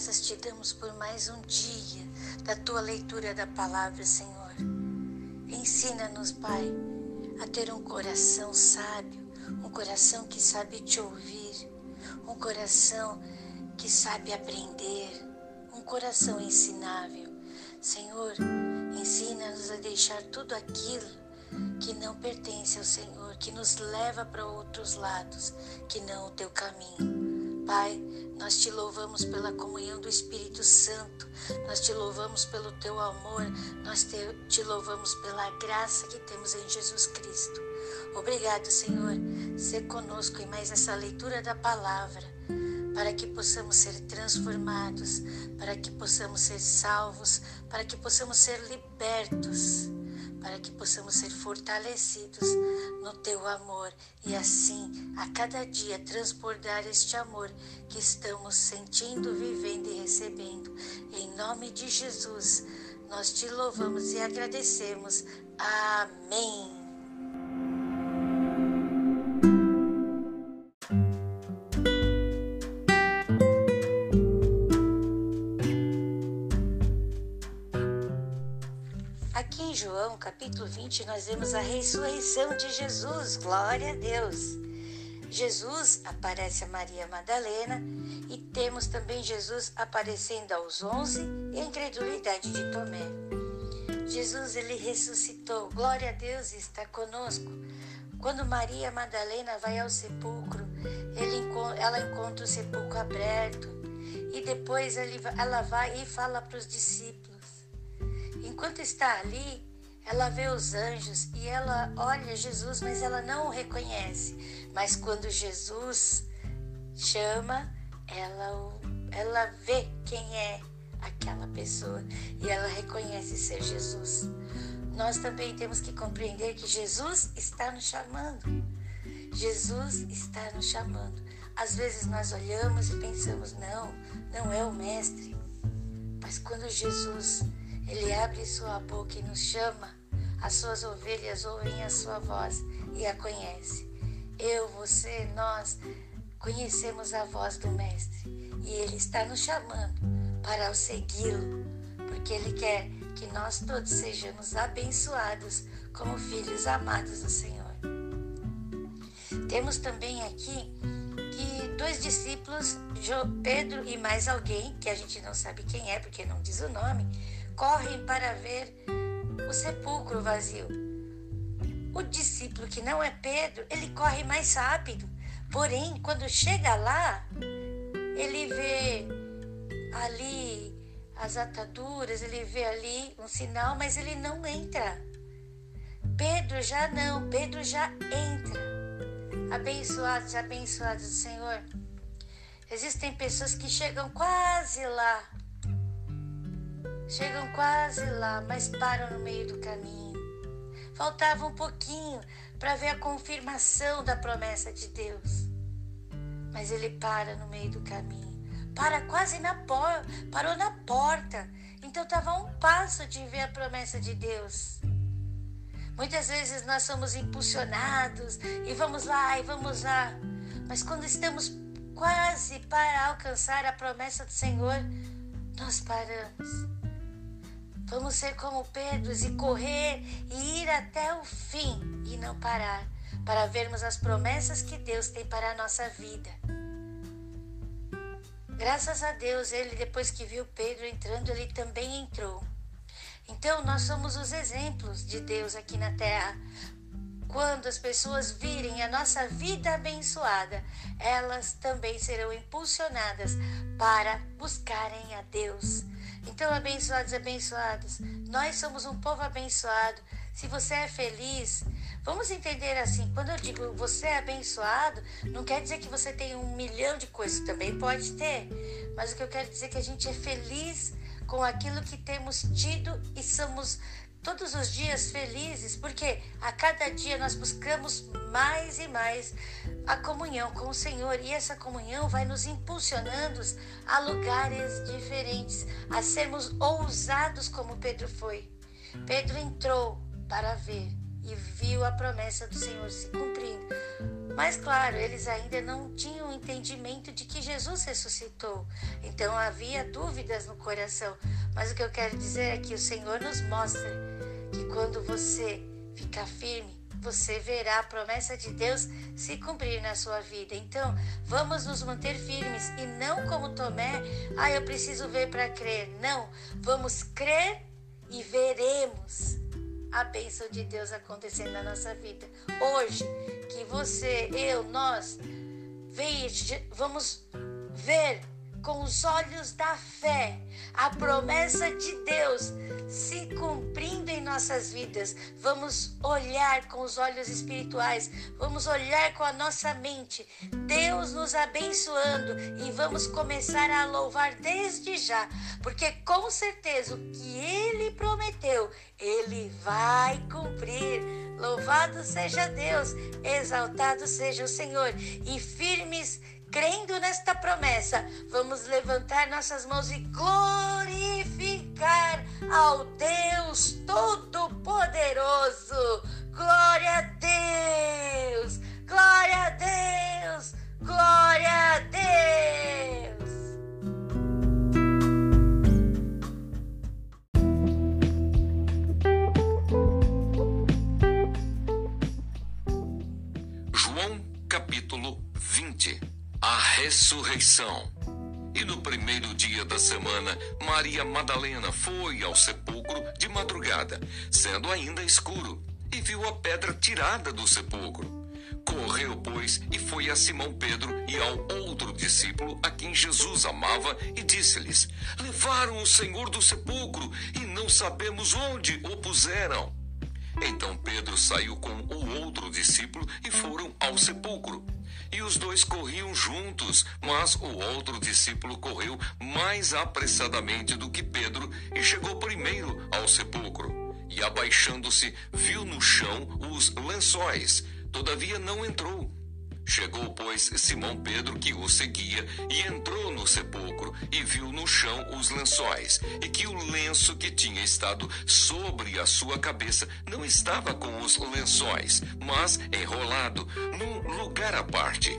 graças te damos por mais um dia da tua leitura da palavra, Senhor. Ensina-nos, Pai, a ter um coração sábio, um coração que sabe te ouvir, um coração que sabe aprender, um coração ensinável. Senhor, ensina-nos a deixar tudo aquilo que não pertence ao Senhor, que nos leva para outros lados, que não o teu caminho. Pai, nós te louvamos pela comunhão do Espírito Santo, nós te louvamos pelo teu amor, nós te, te louvamos pela graça que temos em Jesus Cristo. Obrigado, Senhor, ser conosco em mais essa leitura da palavra, para que possamos ser transformados, para que possamos ser salvos, para que possamos ser libertos para que possamos ser fortalecidos no teu amor e assim a cada dia transbordar este amor que estamos sentindo, vivendo e recebendo. Em nome de Jesus, nós te louvamos e agradecemos. Amém. João capítulo 20, nós vemos a ressurreição de Jesus. Glória a Deus. Jesus aparece a Maria Madalena e temos também Jesus aparecendo aos onze e a incredulidade de Tomé. Jesus ele ressuscitou. Glória a Deus está conosco. Quando Maria Madalena vai ao sepulcro, ele, ela encontra o sepulcro aberto e depois ela vai e fala para os discípulos. Enquanto está ali, ela vê os anjos e ela olha Jesus, mas ela não o reconhece. Mas quando Jesus chama, ela, ela vê quem é aquela pessoa e ela reconhece ser Jesus. Nós também temos que compreender que Jesus está nos chamando. Jesus está nos chamando. Às vezes nós olhamos e pensamos, não, não é o Mestre. Mas quando Jesus ele abre sua boca e nos chama. As suas ovelhas ouvem a sua voz e a conhecem. Eu, você, nós conhecemos a voz do Mestre e ele está nos chamando para o segui-lo, porque ele quer que nós todos sejamos abençoados como filhos amados do Senhor. Temos também aqui que dois discípulos, Pedro e mais alguém, que a gente não sabe quem é porque não diz o nome, correm para ver o sepulcro vazio. O discípulo que não é Pedro, ele corre mais rápido. Porém, quando chega lá, ele vê ali as ataduras, ele vê ali um sinal, mas ele não entra. Pedro já não, Pedro já entra. Abençoados, abençoados do Senhor. Existem pessoas que chegam quase lá, Chegam quase lá, mas param no meio do caminho. Faltava um pouquinho para ver a confirmação da promessa de Deus. Mas ele para no meio do caminho. Para quase na porta, parou na porta. Então estava a um passo de ver a promessa de Deus. Muitas vezes nós somos impulsionados e vamos lá e vamos lá. Mas quando estamos quase para alcançar a promessa do Senhor, nós paramos. Vamos ser como Pedro e correr e ir até o fim e não parar, para vermos as promessas que Deus tem para a nossa vida. Graças a Deus, ele depois que viu Pedro entrando, ele também entrou. Então, nós somos os exemplos de Deus aqui na terra. Quando as pessoas virem a nossa vida abençoada, elas também serão impulsionadas para buscarem a Deus então, abençoados, abençoados, nós somos um povo abençoado. Se você é feliz, vamos entender assim: quando eu digo você é abençoado, não quer dizer que você tem um milhão de coisas, também pode ter, mas o que eu quero dizer é que a gente é feliz com aquilo que temos tido e somos todos os dias felizes, porque a cada dia nós buscamos mais e mais a comunhão com o Senhor e essa comunhão vai nos impulsionando a lugares diferentes, a sermos ousados como Pedro foi. Pedro entrou para ver e viu a promessa do Senhor se cumprindo. Mas, claro, eles ainda não tinham entendimento de que Jesus ressuscitou. Então havia dúvidas no coração. Mas o que eu quero dizer é que o Senhor nos mostra que quando você ficar firme, você verá a promessa de Deus se cumprir na sua vida. Então, vamos nos manter firmes e não como Tomé, ah, eu preciso ver para crer. Não, vamos crer e veremos a bênção de Deus acontecendo na nossa vida. Hoje, que você, eu, nós, vamos ver com os olhos da fé a promessa de Deus se cumprindo em nossas vidas. Vamos olhar com os olhos espirituais, vamos olhar com a nossa mente, Deus nos abençoando e vamos começar a louvar desde já, porque com certeza o que Ele prometeu, Ele vai cumprir. Louvado seja Deus, exaltado seja o Senhor e firmes crendo nesta promessa, vamos levantar nossas mãos e glorificar ao Deus Todo-Poderoso. Glória a Deus! Glória a Deus! Glória a Deus! Capítulo 20 a ressurreição. E no primeiro dia da semana, Maria Madalena foi ao sepulcro de madrugada, sendo ainda escuro, e viu a pedra tirada do sepulcro. Correu, pois, e foi a Simão Pedro e ao outro discípulo a quem Jesus amava, e disse-lhes: Levaram o Senhor do sepulcro e não sabemos onde o puseram. Então Pedro saiu com o outro discípulo e foram ao sepulcro. E os dois corriam juntos, mas o outro discípulo correu mais apressadamente do que Pedro e chegou primeiro ao sepulcro. E abaixando-se, viu no chão os lençóis, todavia não entrou. Chegou, pois, Simão Pedro, que o seguia, e entrou no sepulcro, e viu no chão os lençóis, e que o lenço que tinha estado sobre a sua cabeça não estava com os lençóis, mas enrolado num lugar à parte.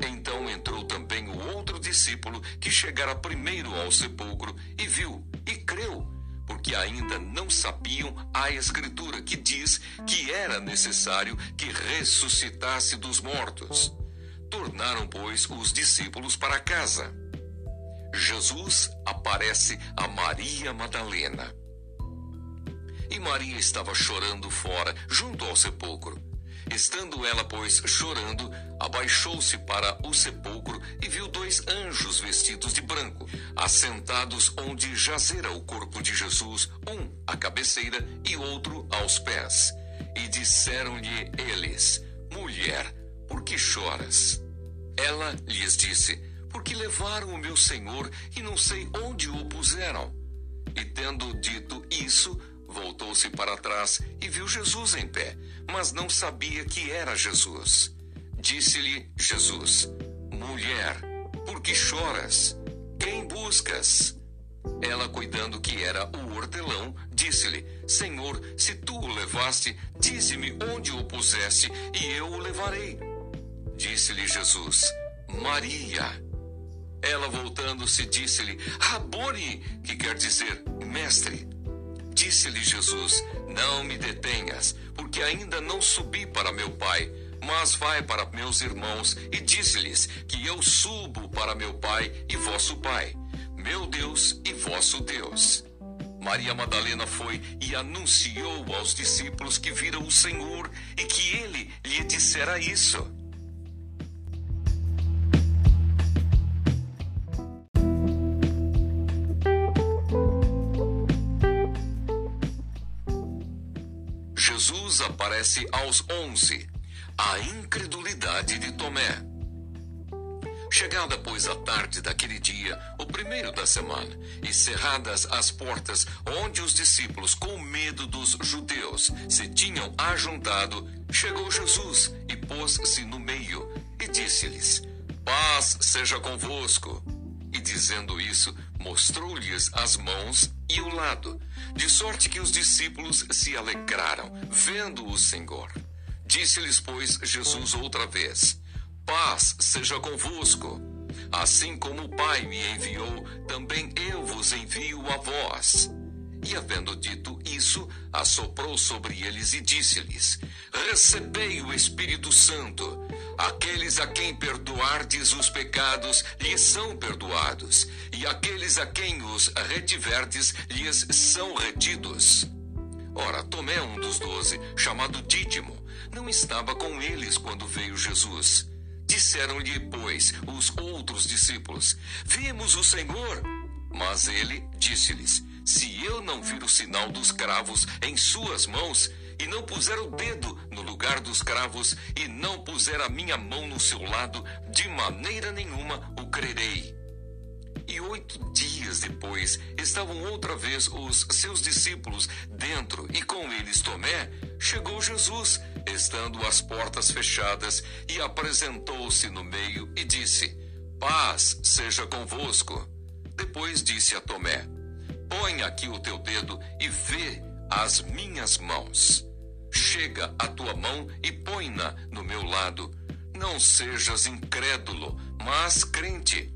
Então entrou também o outro discípulo, que chegara primeiro ao sepulcro, e viu, e creu porque ainda não sabiam a Escritura, que diz que era necessário que ressuscitasse dos mortos. Tornaram, pois, os discípulos para casa. Jesus aparece a Maria Madalena. E Maria estava chorando fora, junto ao sepulcro. Estando ela, pois, chorando, abaixou-se para o sepulcro e viu dois anjos vestidos de branco, assentados onde jazera o corpo de Jesus, um à cabeceira e outro aos pés. E disseram-lhe eles: Mulher, por que choras? Ela lhes disse: Porque levaram o meu senhor e não sei onde o puseram. E tendo dito isso, voltou-se para trás e viu Jesus em pé, mas não sabia que era Jesus. Disse-lhe Jesus: Mulher, por que choras? Quem buscas? Ela, cuidando que era o hortelão, disse-lhe: Senhor, se tu o levaste, dize-me onde o puseste, e eu o levarei. Disse-lhe Jesus: Maria. Ela, voltando-se, disse-lhe: Rabone, que quer dizer mestre. Disse-lhe Jesus: Não me detenhas, porque ainda não subi para meu Pai, mas vai para meus irmãos e disse-lhes que eu subo para meu Pai e vosso Pai, meu Deus e vosso Deus. Maria Madalena foi e anunciou aos discípulos que viram o Senhor e que ele lhe dissera isso. Aparece aos onze, a incredulidade de Tomé. Chegada, pois, a tarde daquele dia, o primeiro da semana, e cerradas as portas onde os discípulos, com medo dos judeus, se tinham ajuntado, chegou Jesus e pôs-se no meio e disse-lhes: Paz seja convosco. E dizendo isso, mostrou-lhes as mãos e o lado, de sorte que os discípulos se alegraram, vendo o Senhor. Disse-lhes, pois, Jesus outra vez: Paz seja convosco. Assim como o Pai me enviou, também eu vos envio a vós. E havendo dito isso, assoprou sobre eles e disse-lhes: Recebei o Espírito Santo. Aqueles a quem perdoardes os pecados lhes são perdoados, e aqueles a quem os retiverdes lhes são retidos. Ora, Tomé, um dos doze, chamado Dídimo, não estava com eles quando veio Jesus. Disseram-lhe, pois, os outros discípulos: Vimos o Senhor. Mas ele disse-lhes: Se eu não vir o sinal dos cravos em suas mãos, e não puser o dedo no lugar dos cravos, e não puser a minha mão no seu lado, de maneira nenhuma o crerei. E oito dias depois estavam outra vez os seus discípulos dentro, e com eles Tomé. Chegou Jesus, estando as portas fechadas, e apresentou-se no meio e disse: Paz seja convosco. Depois disse a Tomé: Põe aqui o teu dedo e vê as minhas mãos. Chega a tua mão e põe-na no meu lado. Não sejas incrédulo, mas crente.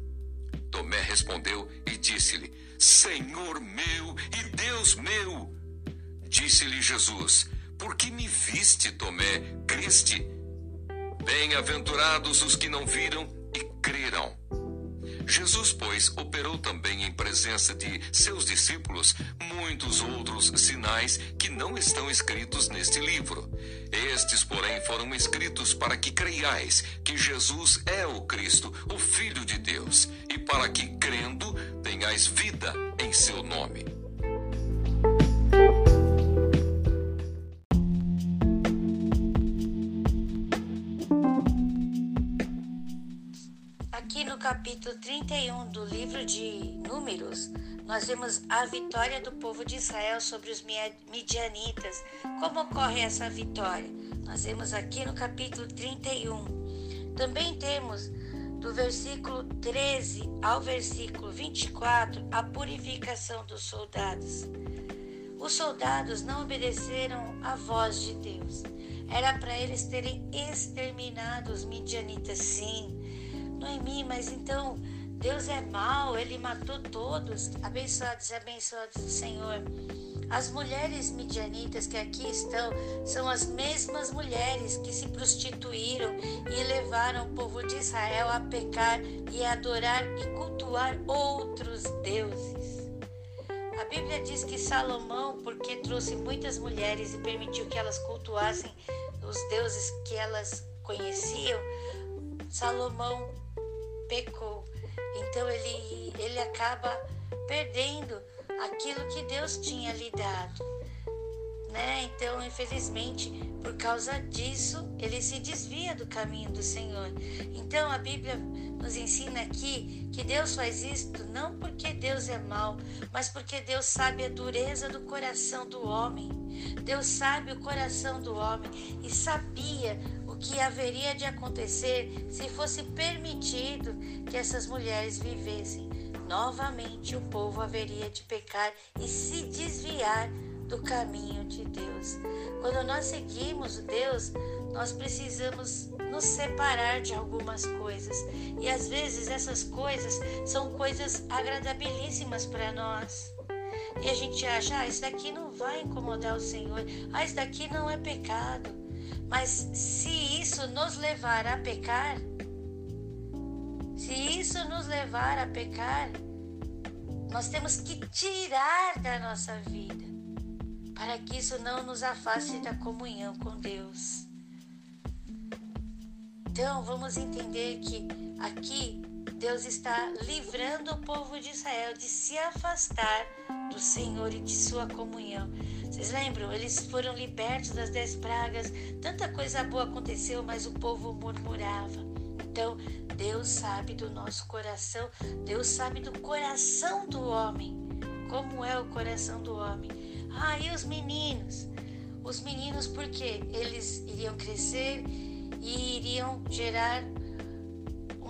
Tomé respondeu e disse-lhe: Senhor meu e Deus meu. Disse-lhe Jesus: Por que me viste, Tomé? Criste? Bem-aventurados os que não viram e creram. Jesus, pois, operou também em presença de seus discípulos muitos outros sinais que não estão escritos neste livro. Estes, porém, foram escritos para que creiais que Jesus é o Cristo, o Filho de Deus, e para que, crendo, tenhais vida em seu nome. Capítulo 31 do livro de Números, nós vemos a vitória do povo de Israel sobre os midianitas. Como ocorre essa vitória? Nós vemos aqui no capítulo 31. Também temos do versículo 13 ao versículo 24 a purificação dos soldados. Os soldados não obedeceram à voz de Deus. Era para eles terem exterminado os midianitas, sim Noemi, mas então Deus é mau, ele matou todos. Abençoados e abençoados do Senhor. As mulheres midianitas que aqui estão são as mesmas mulheres que se prostituíram e levaram o povo de Israel a pecar e a adorar e cultuar outros deuses. A Bíblia diz que Salomão, porque trouxe muitas mulheres e permitiu que elas cultuassem os deuses que elas conheciam, Salomão pecou. Então ele, ele acaba perdendo aquilo que Deus tinha lhe dado. Né? Então, infelizmente, por causa disso, ele se desvia do caminho do Senhor. Então, a Bíblia nos ensina aqui que Deus faz isto não porque Deus é mau, mas porque Deus sabe a dureza do coração do homem. Deus sabe o coração do homem e sabia que haveria de acontecer se fosse permitido que essas mulheres vivessem. Novamente o povo haveria de pecar e se desviar do caminho de Deus. Quando nós seguimos Deus, nós precisamos nos separar de algumas coisas. E às vezes essas coisas são coisas agradabilíssimas para nós. E a gente acha, ah, isso daqui não vai incomodar o Senhor, ah, isso daqui não é pecado. Mas se isso nos levar a pecar, se isso nos levar a pecar, nós temos que tirar da nossa vida, para que isso não nos afaste da comunhão com Deus. Então, vamos entender que aqui Deus está livrando o povo de Israel de se afastar do Senhor e de sua comunhão. Vocês lembram? Eles foram libertos das dez pragas, tanta coisa boa aconteceu, mas o povo murmurava. Então, Deus sabe do nosso coração, Deus sabe do coração do homem. Como é o coração do homem? Ah, e os meninos? Os meninos, porque eles iriam crescer e iriam gerar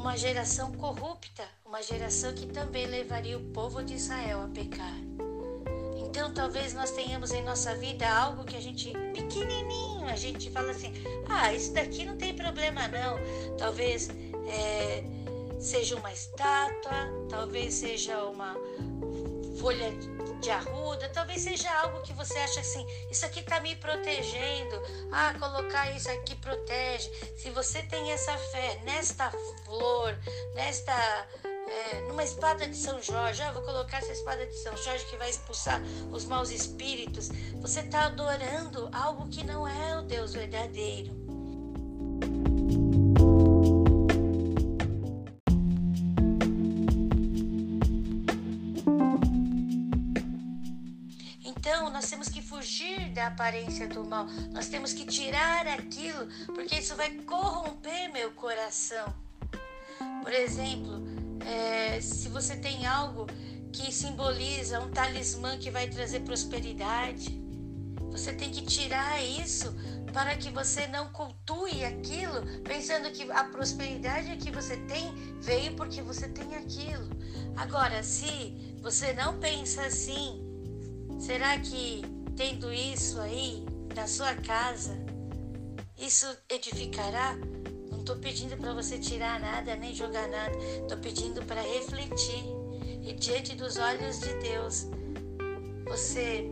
uma geração corrupta, uma geração que também levaria o povo de Israel a pecar. Então talvez nós tenhamos em nossa vida algo que a gente pequenininho, a gente fala assim, ah, isso daqui não tem problema não. Talvez é, seja uma estátua, talvez seja uma folha de arruda, talvez seja algo que você acha assim, isso aqui está me protegendo. Ah, colocar isso aqui protege. Se você tem essa fé nesta flor, nesta é, numa espada de São Jorge, ah, vou colocar essa espada de São Jorge que vai expulsar os maus espíritos. Você está adorando algo que não é o Deus verdadeiro. Nós temos que fugir da aparência do mal. Nós temos que tirar aquilo, porque isso vai corromper meu coração. Por exemplo, é, se você tem algo que simboliza um talismã que vai trazer prosperidade, você tem que tirar isso para que você não cultue aquilo, pensando que a prosperidade que você tem veio porque você tem aquilo. Agora, se você não pensa assim, será que tendo isso aí na sua casa, isso edificará? estou pedindo para você tirar nada, nem jogar nada. Estou pedindo para refletir e diante dos olhos de Deus você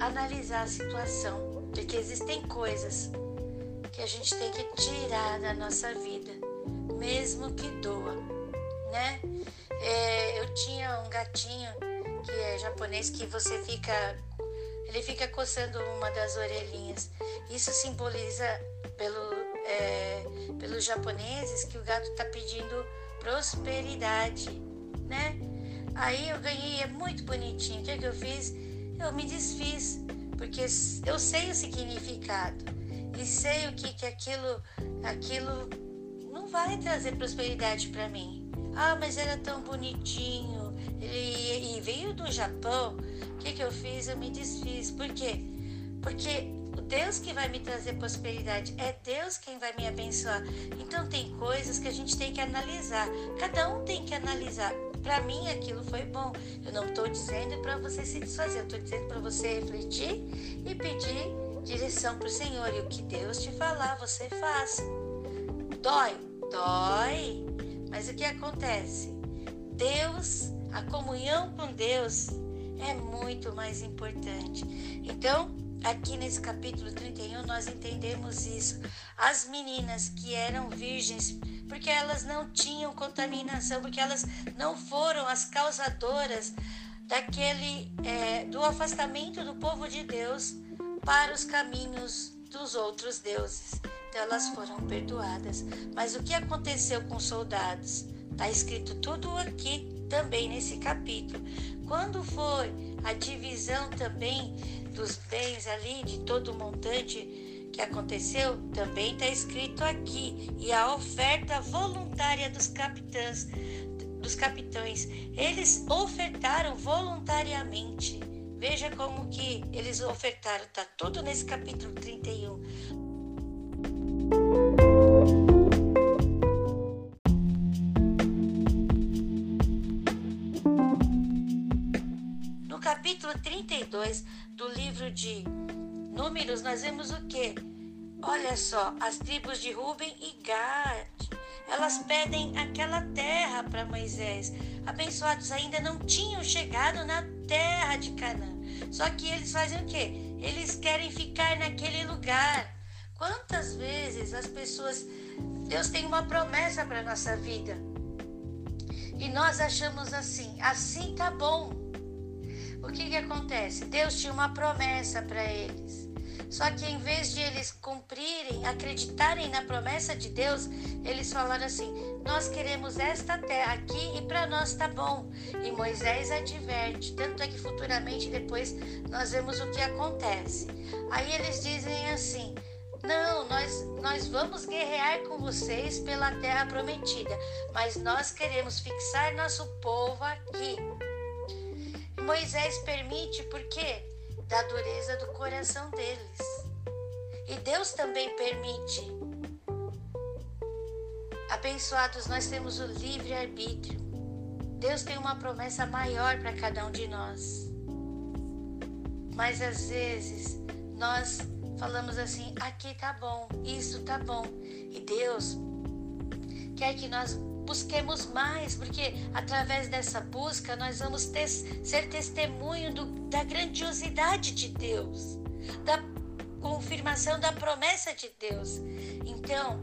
analisar a situação, porque existem coisas que a gente tem que tirar da nossa vida, mesmo que doa, né? É, eu tinha um gatinho que é japonês que você fica, ele fica coçando uma das orelhinhas. Isso simboliza pelo é, pelos japoneses que o gato está pedindo prosperidade, né? Aí eu ganhei, é muito bonitinho. O que, é que eu fiz? Eu me desfiz, porque eu sei o significado e sei o que, que aquilo, aquilo não vai trazer prosperidade para mim. Ah, mas era tão bonitinho. Ele, e veio do Japão. O que, que eu fiz? Eu me desfiz. Por quê? Porque Deus que vai me trazer prosperidade, é Deus quem vai me abençoar. Então tem coisas que a gente tem que analisar. Cada um tem que analisar. Para mim aquilo foi bom. Eu não estou dizendo para você se desfazer, eu estou dizendo para você refletir e pedir direção para o Senhor. E o que Deus te falar, você faça. Dói, dói. Mas o que acontece? Deus, a comunhão com Deus é muito mais importante. Então, Aqui nesse capítulo 31 nós entendemos isso. As meninas que eram virgens, porque elas não tinham contaminação, porque elas não foram as causadoras daquele é, do afastamento do povo de Deus para os caminhos dos outros deuses. Então elas foram perdoadas. Mas o que aconteceu com os soldados? Está escrito tudo aqui também nesse capítulo. Quando foi a divisão também dos bens ali, de todo o montante que aconteceu, também está escrito aqui. E a oferta voluntária dos capitães, dos capitães, eles ofertaram voluntariamente. Veja como que eles ofertaram, está tudo nesse capítulo 31. Capítulo 32 do livro de Números, nós vemos o que? Olha só, as tribos de Ruben e Gad, elas pedem aquela terra para Moisés. Abençoados ainda não tinham chegado na terra de Canaã. Só que eles fazem o quê? Eles querem ficar naquele lugar. Quantas vezes as pessoas Deus tem uma promessa para nossa vida. E nós achamos assim, assim tá bom o que, que acontece? Deus tinha uma promessa para eles. Só que em vez de eles cumprirem, acreditarem na promessa de Deus, eles falaram assim: Nós queremos esta terra aqui e para nós tá bom. E Moisés adverte, tanto é que futuramente depois nós vemos o que acontece. Aí eles dizem assim: Não, nós, nós vamos guerrear com vocês pela terra prometida, mas nós queremos fixar nosso povo aqui. Moisés permite porque da dureza do coração deles. E Deus também permite. Abençoados, nós temos o livre arbítrio. Deus tem uma promessa maior para cada um de nós. mas às vezes nós falamos assim: aqui tá bom, isso tá bom. E Deus quer que nós busquemos mais, porque através dessa busca nós vamos ter, ser testemunho do, da grandiosidade de Deus, da confirmação da promessa de Deus. Então,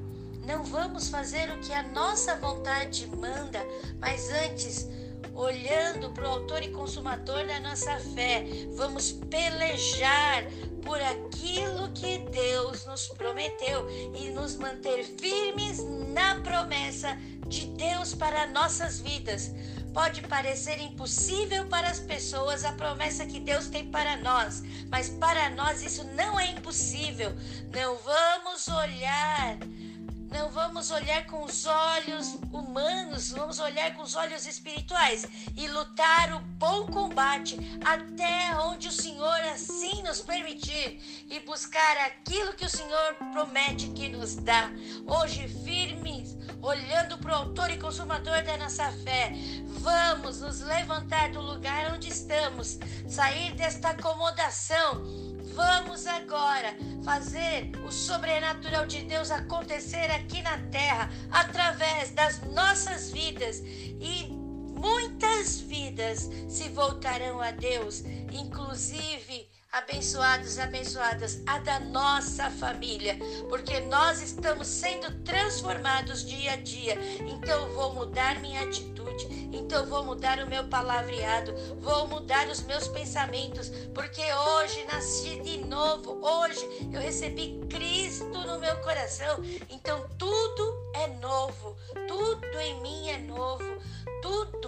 não vamos fazer o que a nossa vontade manda, mas antes olhando para o autor e consumador da nossa fé, vamos pelejar por aquilo que Deus nos prometeu e nos manter firmes na promessa de Deus para nossas vidas. Pode parecer impossível para as pessoas a promessa que Deus tem para nós, mas para nós isso não é impossível. Não vamos olhar não vamos olhar com os olhos humanos, vamos olhar com os olhos espirituais e lutar o bom combate até onde o Senhor assim nos permitir e buscar aquilo que o Senhor promete que nos dá. Hoje, firmes, olhando para o Autor e Consumador da nossa fé, vamos nos levantar do lugar onde estamos, sair desta acomodação Vamos agora fazer o sobrenatural de Deus acontecer aqui na terra através das nossas vidas. E muitas vidas se voltarão a Deus, inclusive abençoados abençoadas, a da nossa família, porque nós estamos sendo transformados dia a dia. Então vou mudar minha atitude, então vou mudar o meu palavreado, vou mudar os meus pensamentos, porque hoje nasci de novo, hoje eu recebi Cristo no meu coração. Então tudo é novo, tudo em mim é novo tudo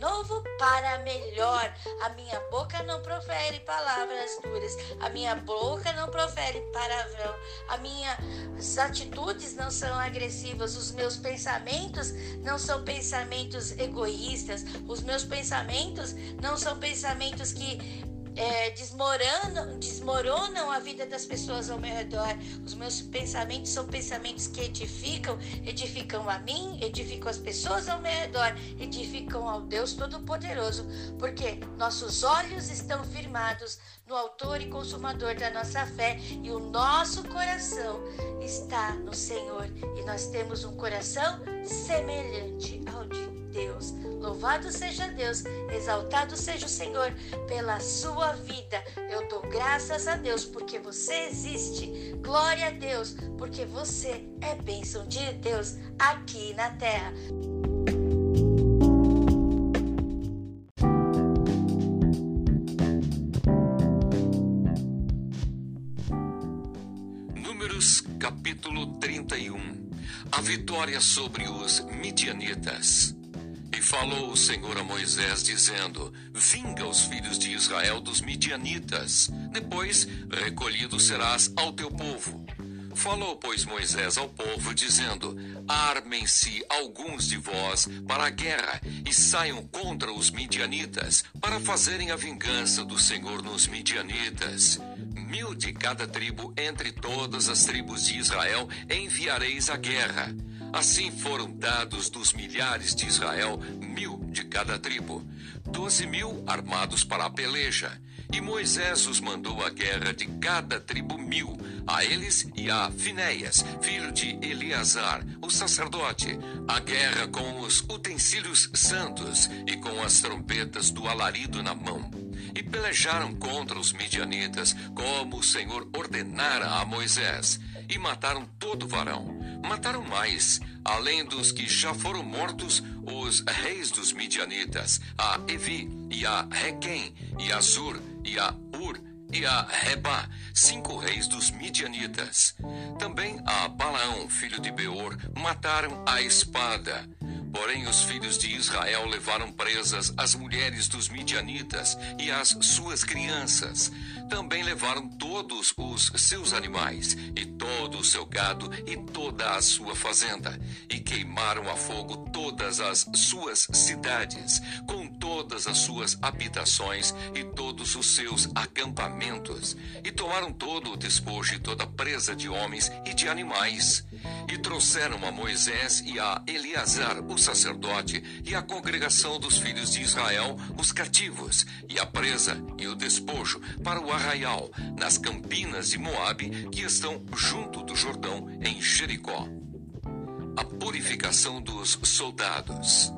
novo para melhor. A minha boca não profere palavras duras, a minha boca não profere palavrão, as minhas atitudes não são agressivas, os meus pensamentos não são pensamentos egoístas, os meus pensamentos não são pensamentos que é, desmoronam, desmoronam a vida das pessoas ao meu redor. Os meus pensamentos são pensamentos que edificam, edificam a mim, edificam as pessoas ao meu redor, edificam ao Deus Todo-Poderoso, porque nossos olhos estão firmados no Autor e Consumador da nossa fé e o nosso coração está no Senhor e nós temos um coração semelhante ao de Deus. Louvado seja Deus, exaltado seja o Senhor pela sua vida. Eu dou graças a Deus porque você existe. Glória a Deus, porque você é bênção de Deus aqui na terra. Números capítulo 31 A vitória sobre os midianitas. Falou o Senhor a Moisés, dizendo: Vinga os filhos de Israel dos midianitas, depois recolhido serás ao teu povo. Falou, pois, Moisés ao povo, dizendo: Armem-se alguns de vós para a guerra e saiam contra os midianitas, para fazerem a vingança do Senhor nos midianitas. Mil de cada tribo entre todas as tribos de Israel enviareis à guerra Assim foram dados dos milhares de Israel mil de cada tribo, doze mil armados para a peleja. E Moisés os mandou à guerra de cada tribo mil, a eles e a Finéias, filho de Eleazar, o sacerdote, a guerra com os utensílios santos e com as trompetas do alarido na mão. E pelejaram contra os midianitas, como o Senhor ordenara a Moisés, e mataram todo varão mataram mais, além dos que já foram mortos, os reis dos midianitas, a Evi, e a Requem, e a Zur, e a Ur, e a Reba, cinco reis dos midianitas. Também a Balaão, filho de Beor, mataram a espada. Porém, os filhos de Israel levaram presas as mulheres dos midianitas e as suas crianças. Também levaram todos os seus animais, e todo o seu gado, e toda a sua fazenda, e queimaram a fogo todas as suas cidades, todas as suas habitações e todos os seus acampamentos, e tomaram todo o despojo e toda presa de homens e de animais, e trouxeram a Moisés e a Eleazar, o sacerdote, e a congregação dos filhos de Israel, os cativos, e a presa e o despojo para o arraial, nas campinas de Moabe, que estão junto do Jordão, em Jericó. A purificação dos soldados.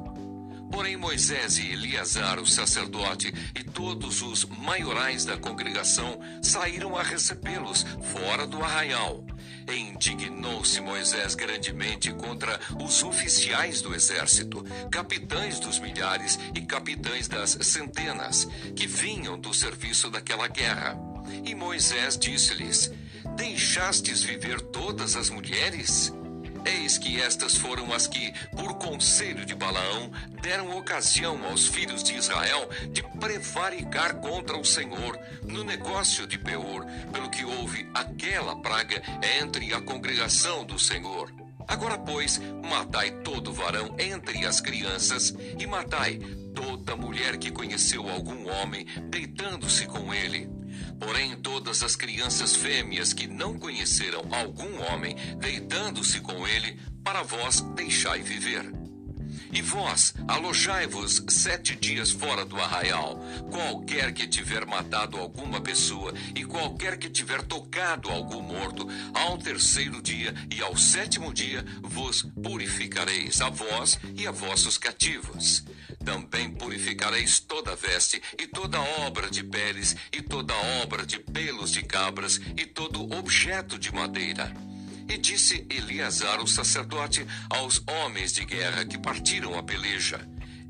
Porém, Moisés e Eleazar, o sacerdote, e todos os maiorais da congregação saíram a recebê-los fora do arraial. Indignou-se Moisés grandemente contra os oficiais do exército, capitães dos milhares e capitães das centenas, que vinham do serviço daquela guerra. E Moisés disse-lhes: Deixastes viver todas as mulheres? Eis que estas foram as que, por conselho de Balaão, deram ocasião aos filhos de Israel de prevaricar contra o Senhor no negócio de Peor, pelo que houve aquela praga entre a congregação do Senhor. Agora, pois, matai todo varão entre as crianças, e matai toda mulher que conheceu algum homem, deitando-se com ele Porém, todas as crianças fêmeas que não conheceram algum homem, deitando-se com ele, para vós deixai viver. E vós, alojai-vos sete dias fora do arraial. Qualquer que tiver matado alguma pessoa, e qualquer que tiver tocado algum morto, ao terceiro dia e ao sétimo dia vos purificareis, a vós e a vossos cativos. Também purificareis toda veste, e toda obra de peles, e toda obra de pelos de cabras, e todo objeto de madeira. E disse Eleazar, o sacerdote, aos homens de guerra que partiram a peleja: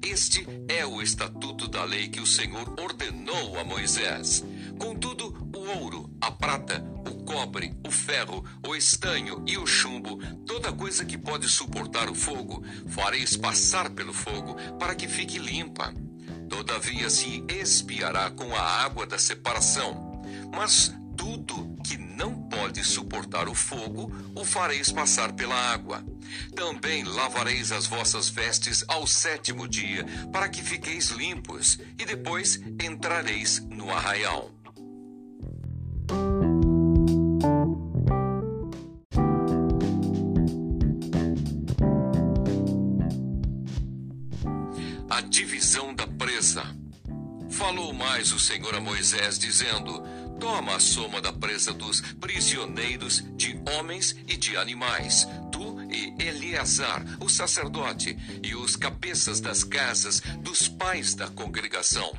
Este é o estatuto da lei que o Senhor ordenou a Moisés. Contudo, o ouro, a prata, o cobre, o ferro, o estanho e o chumbo, toda coisa que pode suportar o fogo, fareis passar pelo fogo, para que fique limpa. Todavia se espiará com a água da separação. Mas tudo que não pode suportar o fogo, o fareis passar pela água. Também lavareis as vossas vestes ao sétimo dia, para que fiqueis limpos, e depois entrareis no arraial. A divisão da presa. Falou mais o Senhor a Moisés, dizendo: Toma a soma da presa dos prisioneiros de homens e de animais, tu e Eleazar, o sacerdote, e os cabeças das casas dos pais da congregação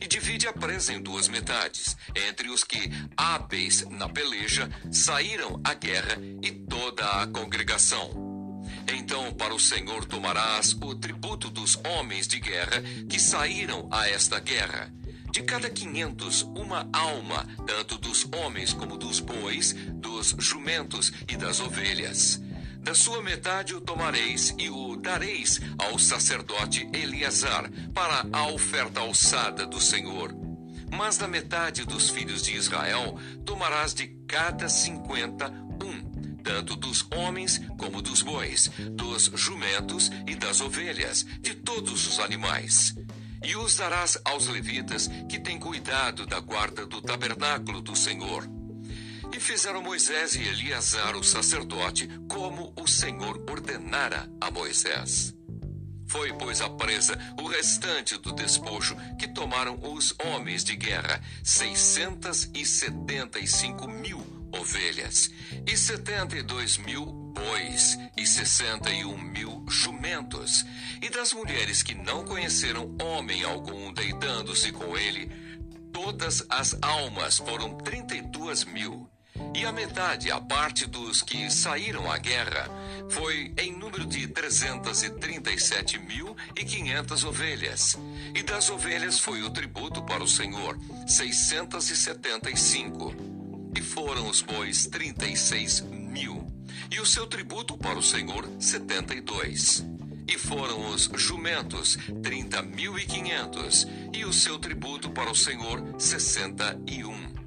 e divide a presa em duas metades, entre os que, hábeis na peleja, saíram à guerra e toda a congregação. Então, para o Senhor tomarás o tributo dos homens de guerra que saíram a esta guerra. De cada quinhentos, uma alma, tanto dos homens como dos bois, dos jumentos e das ovelhas. Da sua metade o tomareis e o dareis ao sacerdote Eleazar para a oferta alçada do Senhor. Mas da metade dos filhos de Israel tomarás de cada cinquenta tanto dos homens como dos bois, dos jumentos e das ovelhas, de todos os animais. E os darás aos levitas que têm cuidado da guarda do tabernáculo do Senhor e fizeram Moisés e Eleazar, o sacerdote, como o Senhor ordenara a Moisés. Foi, pois, a presa o restante do despojo que tomaram os homens de guerra, seiscentas e setenta e cinco mil ovelhas, e setenta e dois mil bois, e sessenta e um mil jumentos. E das mulheres que não conheceram homem algum deitando-se com ele, todas as almas foram trinta e duas mil. E a metade, a parte dos que saíram à guerra, foi em número de 337.500 ovelhas. E das ovelhas foi o tributo para o Senhor, 675. E foram os bois 36 mil. E o seu tributo para o Senhor, 72. E foram os jumentos, 30.500. E o seu tributo para o Senhor, 61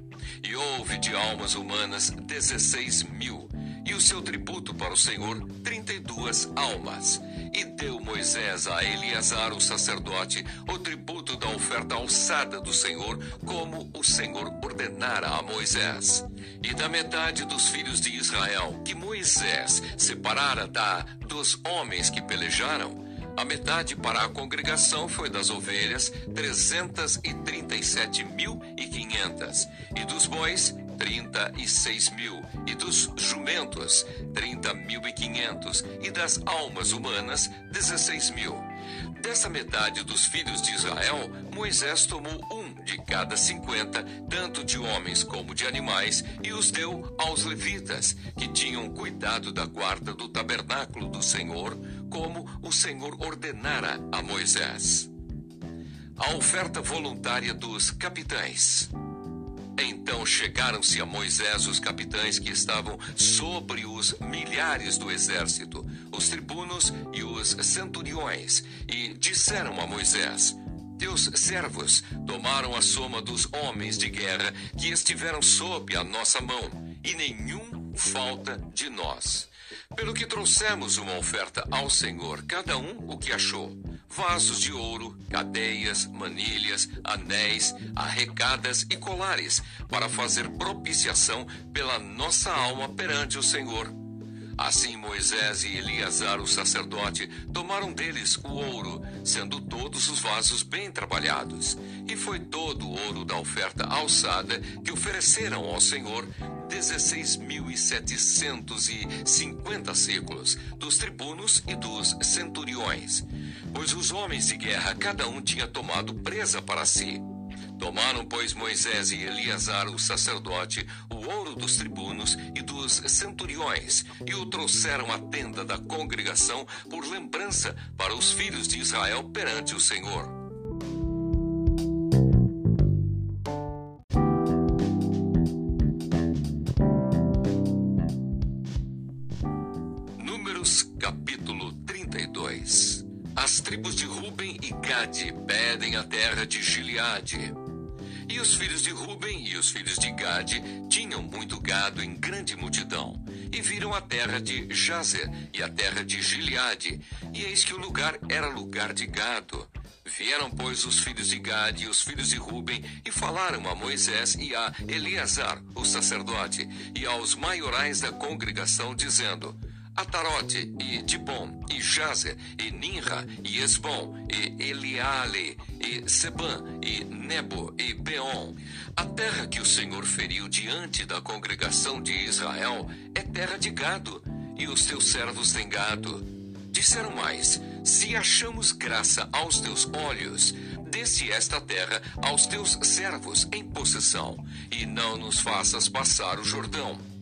e houve de almas humanas dezesseis mil, e o seu tributo para o Senhor, trinta e duas suas almas. E deu Moisés a Eleazar, o sacerdote, o tributo da oferta alçada do Senhor, como o Senhor ordenara a Moisés. E da metade dos filhos de Israel, que Moisés separara da dos homens que pelejaram, a metade para a congregação foi das ovelhas, trezentas e trinta e sete mil e quinhentas, e dos bois, trinta e seis mil, e dos jumentos, trinta mil e quinhentos, das almas humanas, dezesseis mil. Dessa metade dos filhos de Israel, Moisés tomou um de cada cinquenta, tanto de homens como de animais, e os deu aos levitas, que tinham cuidado da guarda do tabernáculo do Senhor, como o Senhor ordenara a Moisés. A oferta voluntária dos capitães. Então chegaram-se a Moisés os capitães que estavam sobre os milhares do exército, os tribunos e os centuriões, e disseram a Moisés: Teus servos tomaram a soma dos homens de guerra que estiveram sob a nossa mão, e nenhum falta de nós. Pelo que trouxemos uma oferta ao Senhor, cada um o que achou vasos de ouro, cadeias, manilhas, anéis, arrecadas e colares, para fazer propiciação pela nossa alma perante o Senhor. Assim Moisés e Eleazar, o sacerdote, tomaram deles o ouro, sendo todos os vasos bem trabalhados. E foi todo o ouro da oferta alçada que ofereceram ao Senhor, dezesseis mil e setecentos e cinquenta séculos, dos tribunos e dos centuriões. Pois os homens de guerra, cada um tinha tomado presa para si. Tomaram, pois, Moisés e Eleazar, o sacerdote, o ouro dos tribunos e dos centuriões, e o trouxeram à tenda da congregação por lembrança para os filhos de Israel perante o Senhor. Números capítulo 32 As tribos de Ruben e Gade pedem a terra de Gileade. E os filhos de Ruben e os filhos de Gade tinham muito gado em grande multidão, e viram a terra de Jazer e a terra de Gileade, e eis que o lugar era lugar de gado. Vieram, pois, os filhos de Gade e os filhos de Ruben e falaram a Moisés e a Eleazar, o sacerdote, e aos maiorais da congregação, dizendo: Atarote e Dibon e Jazer e Ninra e Esbom e Eliale e Seban e Nebo e Beon. A terra que o Senhor feriu diante da congregação de Israel é terra de gado, e os teus servos têm gado. Disseram mais: Se achamos graça aos teus olhos, desce esta terra aos teus servos em possessão, e não nos faças passar o Jordão.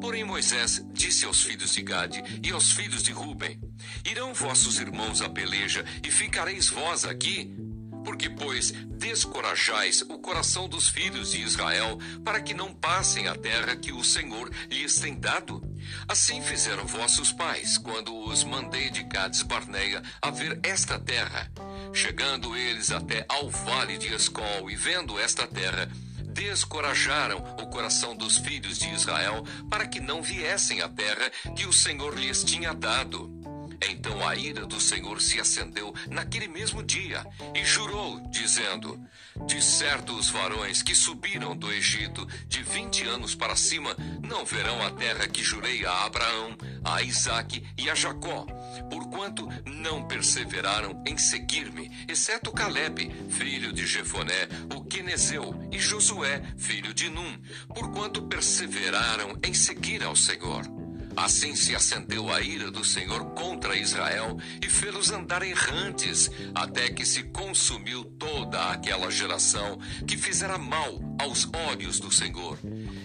Porém Moisés disse aos filhos de Gade e aos filhos de Ruben: Irão vossos irmãos à peleja e ficareis vós aqui? Porque, pois, descorajais o coração dos filhos de Israel para que não passem a terra que o Senhor lhes tem dado? Assim fizeram vossos pais, quando os mandei de Cades Barneia a ver esta terra. Chegando eles até ao vale de Escol e vendo esta terra, descorajaram o coração dos filhos de Israel para que não viessem à terra que o Senhor lhes tinha dado. Então a ira do Senhor se acendeu naquele mesmo dia e jurou, dizendo: De certo os varões que subiram do Egito de vinte anos para cima não verão a terra que jurei a Abraão, a Isaque e a Jacó, porquanto não perseveraram em seguir-me, exceto Caleb, filho de Jefoné, o Quenezeu, e Josué, filho de Num, porquanto perseveraram em seguir ao Senhor. Assim se acendeu a ira do Senhor contra Israel e fê-los andar errantes, até que se consumiu toda aquela geração que fizera mal aos olhos do Senhor.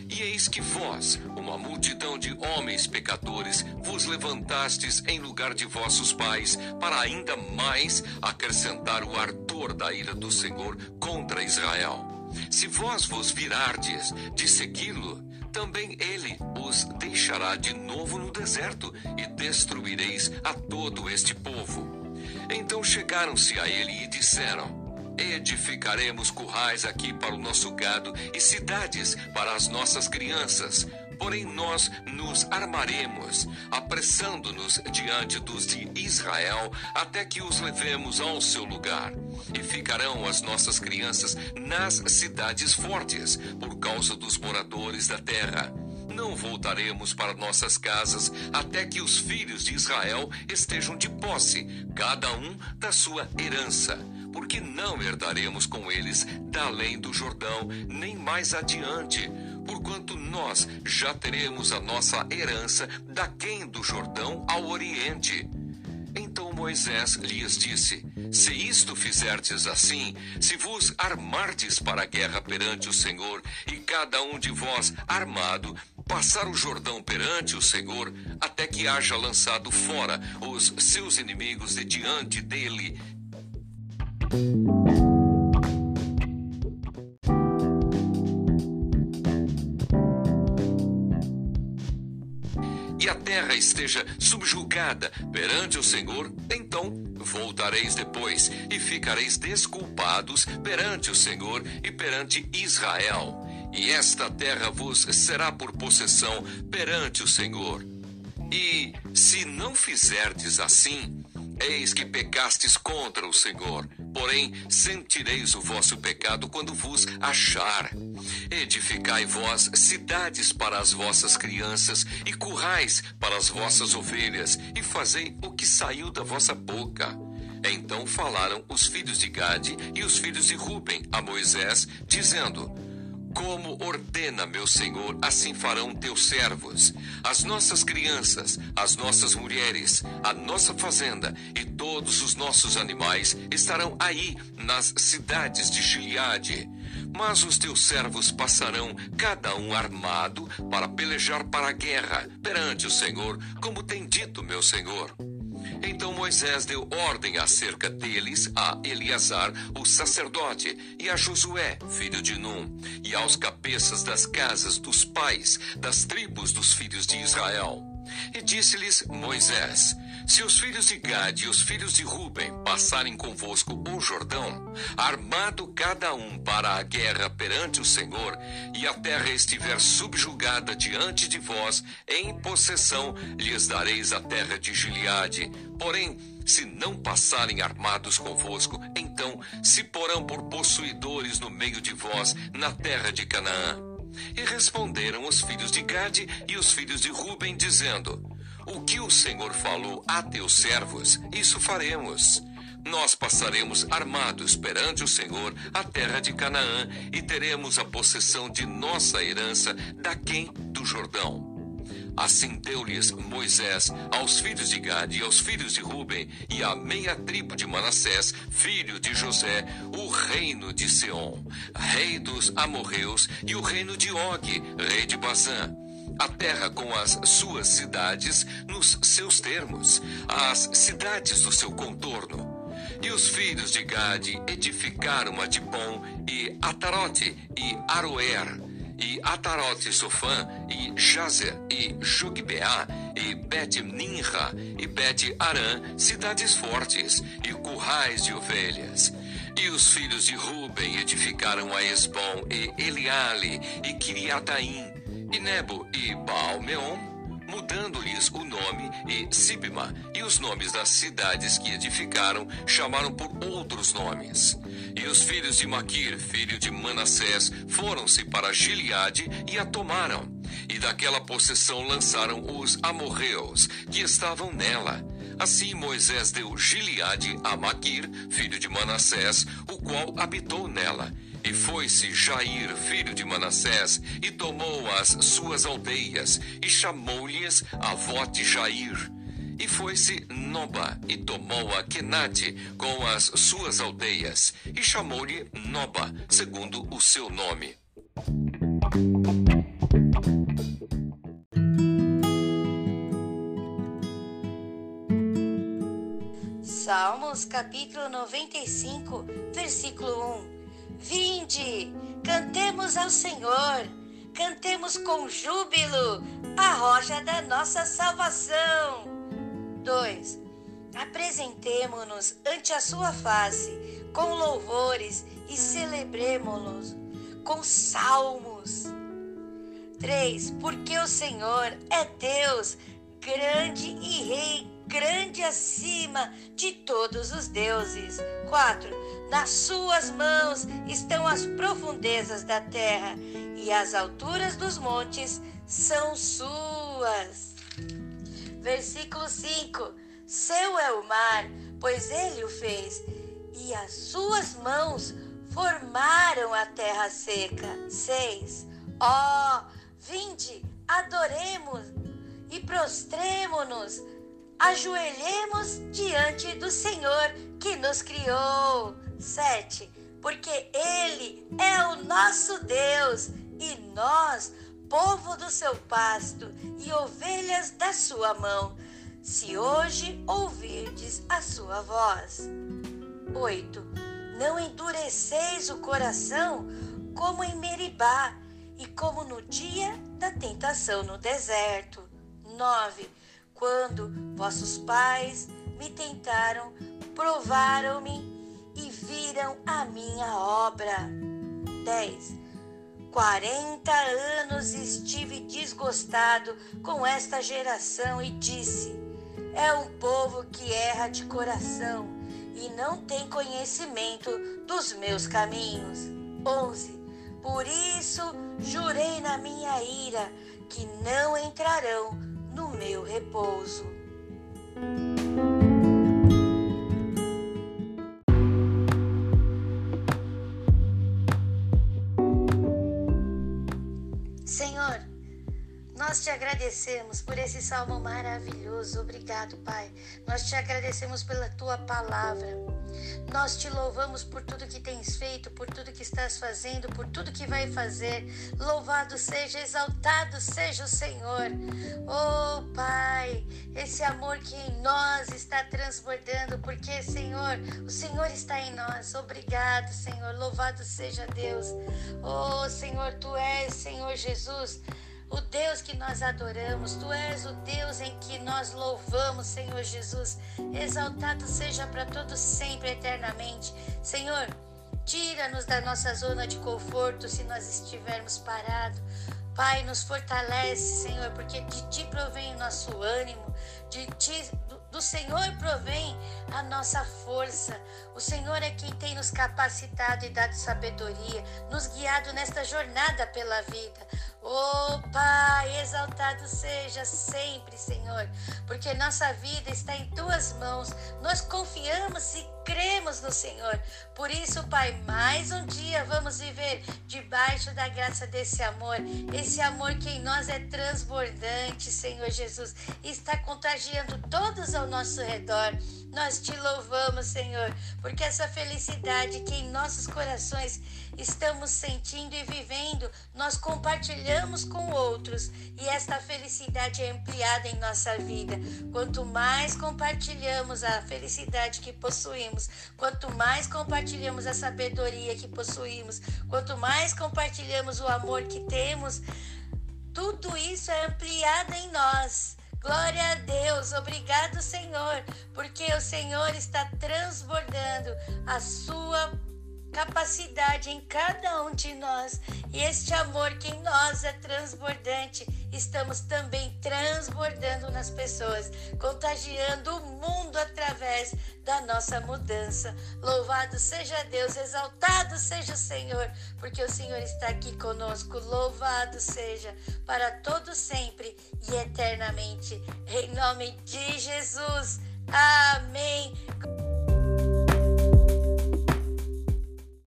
E eis que vós, uma multidão de homens pecadores, vos levantastes em lugar de vossos pais, para ainda mais acrescentar o ardor da ira do Senhor contra Israel. Se vós vos virardes de segui-lo, também ele os deixará de novo no deserto e destruireis a todo este povo. Então chegaram-se a ele e disseram: Edificaremos currais aqui para o nosso gado e cidades para as nossas crianças. Porém, nós nos armaremos, apressando-nos diante dos de Israel, até que os levemos ao seu lugar. E ficarão as nossas crianças nas cidades fortes, por causa dos moradores da terra. Não voltaremos para nossas casas até que os filhos de Israel estejam de posse, cada um da sua herança porque não herdaremos com eles da além do Jordão, nem mais adiante, porquanto nós já teremos a nossa herança daquém do Jordão ao oriente. Então Moisés lhes disse: Se isto fizerdes assim, se vos armardes para a guerra perante o Senhor, e cada um de vós armado, passar o Jordão perante o Senhor, até que haja lançado fora os seus inimigos de diante dele, e a terra esteja subjugada perante o Senhor, então voltareis depois e ficareis desculpados perante o Senhor e perante Israel. E esta terra vos será por possessão perante o Senhor. E se não fizerdes assim, Eis que pecastes contra o Senhor, porém sentireis o vosso pecado quando vos achar. Edificai vós cidades para as vossas crianças e currais para as vossas ovelhas, e fazei o que saiu da vossa boca. Então falaram os filhos de Gade e os filhos de Ruben a Moisés, dizendo: como ordena meu Senhor, assim farão teus servos. As nossas crianças, as nossas mulheres, a nossa fazenda e todos os nossos animais estarão aí nas cidades de Gileade. Mas os teus servos passarão, cada um armado, para pelejar para a guerra perante o Senhor, como tem dito meu Senhor. Então Moisés deu ordem acerca deles a Eleazar, o sacerdote, e a Josué, filho de Num, e aos cabeças das casas dos pais das tribos dos filhos de Israel. E disse-lhes Moisés: se os filhos de Gade e os filhos de Ruben passarem convosco o Jordão, armado cada um para a guerra perante o Senhor, e a terra estiver subjugada diante de vós, em possessão lhes dareis a terra de Gileade. Porém, se não passarem armados convosco, então se porão por possuidores no meio de vós, na terra de Canaã. E responderam os filhos de Gade e os filhos de Ruben, dizendo: o que o Senhor falou a teus servos, isso faremos. Nós passaremos armados perante o Senhor a terra de Canaã e teremos a possessão de nossa herança daquém do Jordão. Assim deu-lhes Moisés aos filhos de Gade e aos filhos de Ruben e à meia tribo de Manassés, filho de José, o reino de Seom, rei dos amorreus, e o reino de Og, rei de Bazã a terra com as suas cidades nos seus termos, as cidades do seu contorno. E os filhos de Gade edificaram Adibon e Atarote e Aroer, e Atarote Sofã, e Jazer, e Jogbeá, e Bet-Ninra, e Bet-Arã, cidades fortes, e currais de ovelhas. E os filhos de Ruben edificaram a Esbom, e Eliale, e Kiriataim, Nebo e Baal-Meon, mudando-lhes o nome, e Sibma, e os nomes das cidades que edificaram, chamaram por outros nomes. E os filhos de Maquir, filho de Manassés, foram-se para Gileade e a tomaram. E daquela possessão lançaram os amorreus, que estavam nela. Assim Moisés deu Gileade a Maquir, filho de Manassés, o qual habitou nela e foi-se Jair, filho de Manassés, e tomou as suas aldeias, e chamou-lhes Avote Jair. E foi-se Noba, e tomou a Kenate com as suas aldeias, e chamou-lhe Noba, segundo o seu nome. Salmos capítulo 95, versículo 1 Vinde, cantemos ao Senhor, cantemos com júbilo a rocha da nossa salvação. 2. Apresentemo-nos ante a sua face com louvores e celebremo-los com salmos. 3. Porque o Senhor é Deus, grande e Rei, grande acima de todos os deuses. 4. Nas suas mãos estão as profundezas da terra, e as alturas dos montes são suas. Versículo 5: Seu é o mar, pois ele o fez, e as suas mãos formaram a terra seca. 6. Ó, oh, vinde, adoremos e prostremo-nos, ajoelhemos diante do Senhor que nos criou. 7. Porque Ele é o nosso Deus e nós, povo do seu pasto e ovelhas da sua mão, se hoje ouvirdes a sua voz. 8. Não endureceis o coração como em Meribá e como no dia da tentação no deserto. 9. Quando vossos pais me tentaram, provaram-me e viram a minha obra. 10. Quarenta anos estive desgostado com esta geração e disse: É um povo que erra de coração e não tem conhecimento dos meus caminhos. 11. Por isso jurei na minha ira que não entrarão meu repouso. Nós te agradecemos por esse salmo maravilhoso. Obrigado, Pai. Nós te agradecemos pela tua palavra. Nós te louvamos por tudo que tens feito, por tudo que estás fazendo, por tudo que vai fazer. Louvado seja, exaltado seja o Senhor. Oh, Pai, esse amor que em nós está transbordando, porque, Senhor, o Senhor está em nós. Obrigado, Senhor. Louvado seja Deus. Oh, Senhor, tu és, Senhor Jesus o Deus que nós adoramos, tu és o Deus em que nós louvamos, Senhor Jesus. Exaltado seja para todos sempre, eternamente. Senhor, tira-nos da nossa zona de conforto se nós estivermos parados. Pai, nos fortalece, Senhor, porque de ti provém o nosso ânimo, de ti, do, do Senhor provém a nossa força. O Senhor é quem tem nos capacitado e dado sabedoria, nos guiado nesta jornada pela vida. Oh Pai, exaltado seja sempre, Senhor, porque nossa vida está em tuas mãos. Nós confiamos e cremos no Senhor. Por isso, Pai, mais um dia vamos viver debaixo da graça desse amor, esse amor que em nós é transbordante, Senhor Jesus, está contagiando todos ao nosso redor. Nós te louvamos, Senhor, porque essa felicidade que em nossos corações estamos sentindo e vivendo, nós compartilhamos com outros e esta felicidade é ampliada em nossa vida. Quanto mais compartilhamos a felicidade que possuímos, quanto mais compartilhamos a sabedoria que possuímos, quanto mais compartilhamos o amor que temos, tudo isso é ampliado em nós. Glória a Deus, obrigado, Senhor, porque o Senhor está transbordando a sua capacidade em cada um de nós e este amor que em nós é transbordante, estamos também transbordando nas pessoas, contagiando o mundo através da nossa mudança. Louvado seja Deus, exaltado seja o Senhor, porque o Senhor está aqui conosco. Louvado seja para todo sempre e eternamente. Em nome de Jesus. Amém.